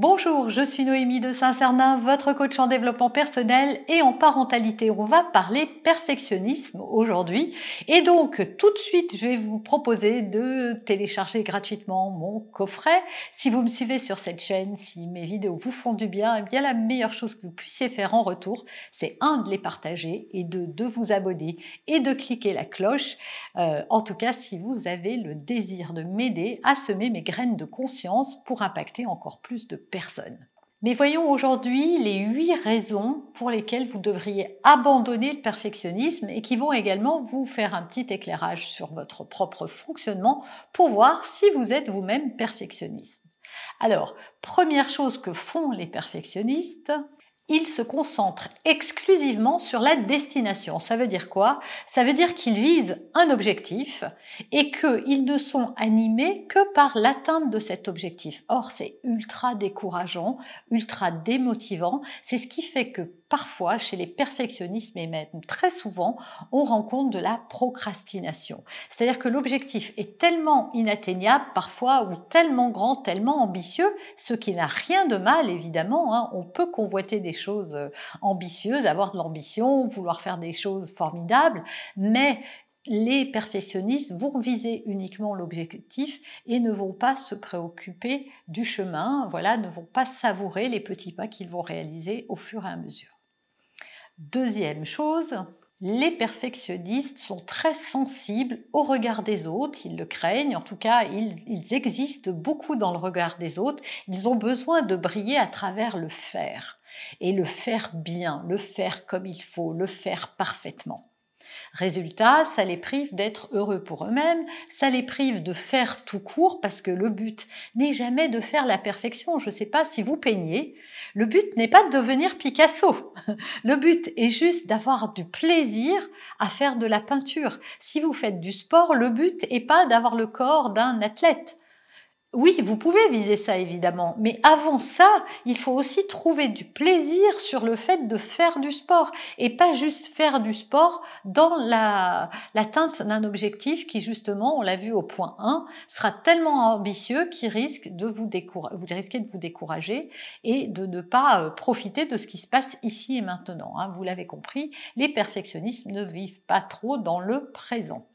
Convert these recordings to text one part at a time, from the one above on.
Bonjour, je suis Noémie de Saint-Cernin, votre coach en développement personnel et en parentalité. On va parler perfectionnisme aujourd'hui. Et donc, tout de suite, je vais vous proposer de télécharger gratuitement mon coffret. Si vous me suivez sur cette chaîne, si mes vidéos vous font du bien, eh bien la meilleure chose que vous puissiez faire en retour, c'est un, de les partager et deux, de vous abonner et de cliquer la cloche. Euh, en tout cas, si vous avez le désir de m'aider à semer mes graines de conscience pour impacter encore plus de personne. Mais voyons aujourd'hui les huit raisons pour lesquelles vous devriez abandonner le perfectionnisme et qui vont également vous faire un petit éclairage sur votre propre fonctionnement pour voir si vous êtes vous-même perfectionniste. Alors, première chose que font les perfectionnistes, ils se concentrent exclusivement sur la destination. Ça veut dire quoi? Ça veut dire qu'ils visent un objectif et qu'ils ne sont animés que par l'atteinte de cet objectif. Or, c'est ultra décourageant, ultra démotivant. C'est ce qui fait que parfois, chez les perfectionnistes, mais même très souvent, on rencontre de la procrastination. C'est-à-dire que l'objectif est tellement inatteignable parfois ou tellement grand, tellement ambitieux, ce qui n'a rien de mal évidemment. Hein. On peut convoiter des choses euh, ambitieuses, avoir de l'ambition, vouloir faire des choses formidables, mais les perfectionnistes vont viser uniquement l'objectif et ne vont pas se préoccuper du chemin, voilà, ne vont pas savourer les petits pas qu'ils vont réaliser au fur et à mesure. Deuxième chose, les perfectionnistes sont très sensibles au regard des autres, ils le craignent, en tout cas ils, existent beaucoup dans le regard des autres, ils ont besoin de briller à travers le faire, et le faire bien, le faire comme il faut, le faire parfaitement. Résultat, ça les prive d'être heureux pour eux-mêmes, ça les prive de faire tout court parce que le but n'est jamais de faire la perfection. Je ne sais pas si vous peignez, le but n'est pas de devenir Picasso. Le but est juste d'avoir du plaisir à faire de la peinture. Si vous faites du sport, le but n'est pas d'avoir le corps d'un athlète. Oui, vous pouvez viser ça évidemment, mais avant ça, il faut aussi trouver du plaisir sur le fait de faire du sport et pas juste faire du sport dans l'atteinte d'un objectif qui justement, on l'a vu au point 1, sera tellement ambitieux qu'il risque de vous, vous risquez de vous décourager et de ne pas euh, profiter de ce qui se passe ici et maintenant. Hein. Vous l'avez compris, les perfectionnistes ne vivent pas trop dans le présent.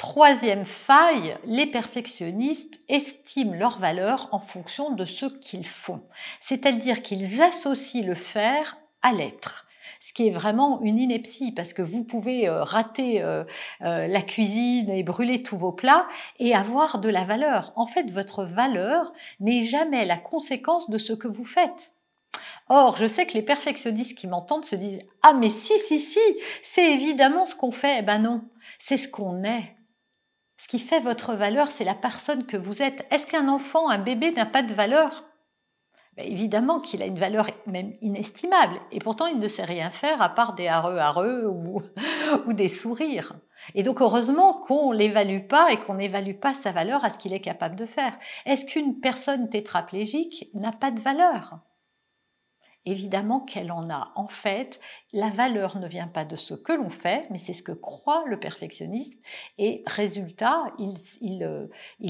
Troisième faille, les perfectionnistes estiment leur valeur en fonction de ce qu'ils font, c'est-à-dire qu'ils associent le faire à l'être ce qui est vraiment une ineptie parce que vous pouvez euh, rater euh, euh, la cuisine et brûler tous vos plats et avoir de la valeur. En fait, votre valeur n'est jamais la conséquence de ce que vous faites. Or, je sais que les perfectionnistes qui m'entendent se disent Ah mais si, si, si, c'est évidemment ce qu'on fait. Eh ben non, c'est ce qu'on est. Ce qui fait votre valeur, c'est la personne que vous êtes. Est-ce qu'un enfant, un bébé n'a pas de valeur? Ben, Évidemment qu'il a une valeur même inestimable. Et pourtant, il ne sait rien faire à part des hareux hareux ou, ou des sourires. Et donc, heureusement qu'on l'évalue pas et qu'on n'évalue pas sa valeur à ce qu'il est capable de faire. Est-ce qu'une personne tétraplégique n'a pas de valeur? Évidemment qu'elle en a. En fait, la valeur ne vient pas de ce que l'on fait, mais c'est ce que croit le perfectionniste. Et résultat, il, euh,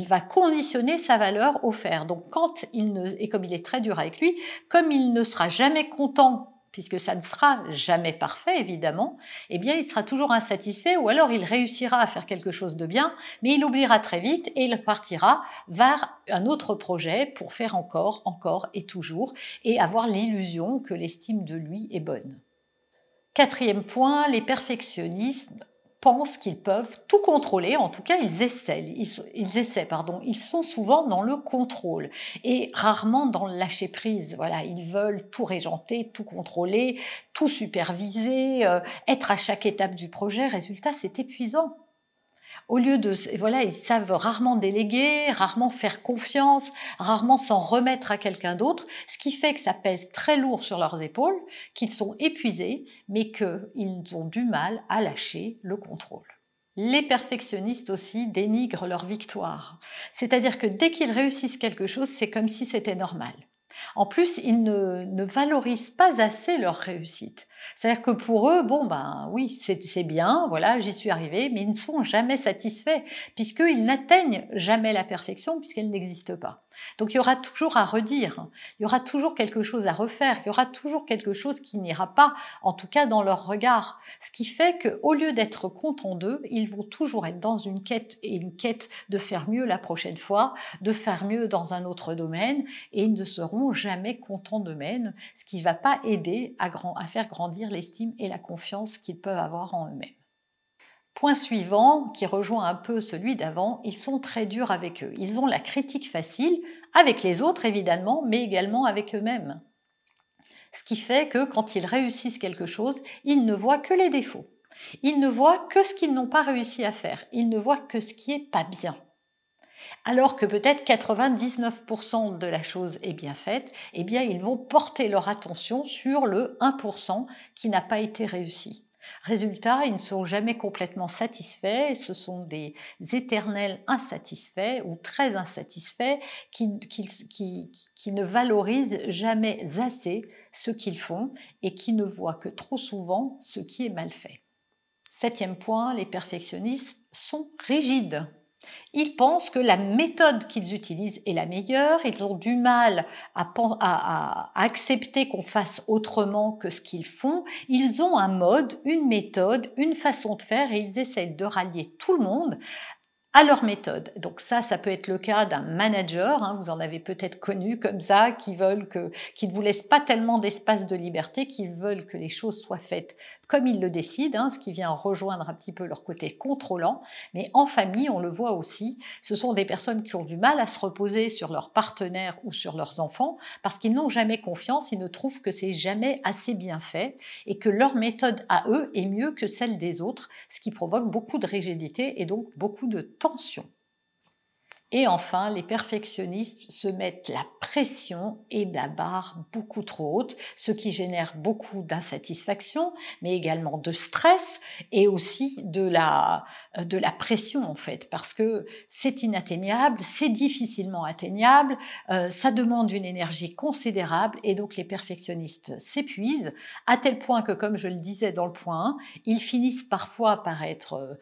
va conditionner sa valeur au faire. Donc quand il ne, et comme il est très dur avec lui, comme il ne sera jamais content puisque ça ne sera jamais parfait évidemment, eh bien il sera toujours insatisfait ou alors il réussira à faire quelque chose de bien, mais il oubliera très vite et il partira vers un autre projet pour faire encore, encore et toujours et avoir l'illusion que l'estime de lui est bonne. Quatrième point, les perfectionnistes pensent qu'ils peuvent tout contrôler, en tout cas ils essaient, ils, essaient, pardon, ils sont souvent dans le contrôle et rarement dans le lâcher prise. Voilà, ils veulent tout régenter, tout contrôler, tout superviser, euh, être à chaque étape du projet. Résultat, c'est épuisant au lieu de voilà ils savent rarement déléguer rarement faire confiance rarement s'en remettre à quelqu'un d'autre ce qui fait que ça pèse très lourd sur leurs épaules qu'ils sont épuisés mais qu'ils ont du mal à lâcher le contrôle. Les perfectionnistes aussi dénigrent leur victoire. C'est-à-dire que dès qu'ils réussissent quelque chose c'est comme si c'était normal. En plus, ils ne, valorisent pas assez leur réussite. C'est-à-dire que pour eux, bon ben oui, c'est bien, voilà, j'y suis arrivé, mais ils ne sont jamais satisfaits puisqu'ils n'atteignent jamais la perfection puisqu'elle n'existe pas. Donc il y aura toujours à redire, il y aura toujours quelque chose à refaire, il y aura toujours quelque chose qui n'ira pas, en tout cas dans leur regard. Ce qui fait qu'au lieu d'être contents d'eux, ils vont toujours être dans une quête et une quête de faire mieux la prochaine fois, de faire mieux dans un autre domaine, et ils ne seront jamais contents d'eux-mêmes, ce qui ne va pas aider à, à faire grandir l'estime et la confiance qu'ils peuvent avoir en eux-mêmes. Point suivant, qui rejoint un peu celui d'avant, ils sont très durs avec eux. Ils ont la critique facile, avec les autres évidemment, mais également avec eux-mêmes. Ce qui fait que quand ils réussissent quelque chose, ils ne voient que les défauts. Ils ne voient que ce qu'ils n'ont pas réussi à faire. Ils ne voient que ce qui est pas bien. Alors que peut-être 99% de la chose est bien faite, eh bien ils vont porter leur attention sur le 1% qui n'a pas été réussi. Résultat, ils ne sont jamais complètement satisfaits, ce sont des éternels insatisfaits ou très insatisfaits qui, qui ne valorisent jamais assez ce qu'ils font et qui ne voient que trop souvent ce qui est mal fait. Septième point, les perfectionnistes sont rigides. Ils pensent que la méthode qu'ils utilisent est la meilleure, ils ont du mal à, accepter qu'on fasse autrement que ce qu'ils font, ils ont un mode, une méthode, une façon de faire et ils essayent de rallier tout le monde à leur méthode. Donc ça, ça peut être le cas d'un manager, hein, vous en avez peut-être connu comme ça, qui veulent que, qui ne vous laissent pas tellement d'espace de liberté, qui veulent que les choses soient faites comme ils le décident, hein, ce qui vient rejoindre un petit peu leur côté contrôlant. Mais en famille, on le voit aussi, ce sont des personnes qui ont du mal à se reposer sur leurs partenaires ou sur leurs enfants parce qu'ils n'ont jamais confiance, ils ne trouvent que c'est jamais assez bien fait et que leur méthode à eux est mieux que celle des autres, ce qui provoque beaucoup de rigidité et donc beaucoup de tension. Et enfin, les perfectionnistes se mettent la pression et la barre beaucoup trop haute, ce qui génère beaucoup d'insatisfaction, mais également de stress et aussi de la, de la pression en fait, parce que c'est inatteignable, c'est difficilement atteignable, euh, ça demande une énergie considérable et donc les perfectionnistes s'épuisent à tel point que, comme je le disais dans le point 1, ils finissent parfois par être euh,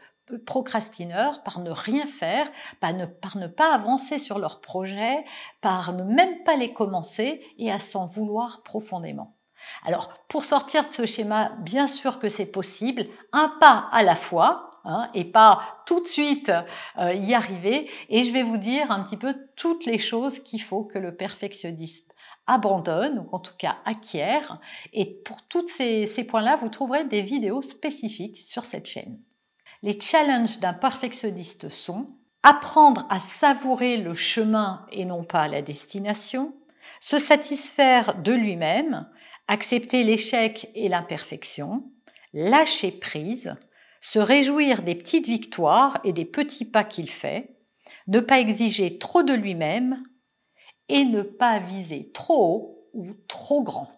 procrastineurs par ne rien faire, par ne, par ne pas avancer sur leurs projets, par ne même pas les commencer et à s'en vouloir profondément. Alors, pour sortir de ce schéma, bien sûr que c'est possible, un pas à la fois, hein, et pas tout de suite euh, y arriver. Et je vais vous dire un petit peu toutes les choses qu'il faut que le perfectionnisme abandonne, ou en tout cas acquiert. Et pour tous ces, ces points-là, vous trouverez des vidéos spécifiques sur cette chaîne. Les challenges d'un perfectionniste sont apprendre à savourer le chemin et non pas la destination, se satisfaire de lui-même, accepter l'échec et l'imperfection, lâcher prise, se réjouir des petites victoires et des petits pas qu'il fait, ne pas exiger trop de lui-même et ne pas viser trop haut ou trop grand.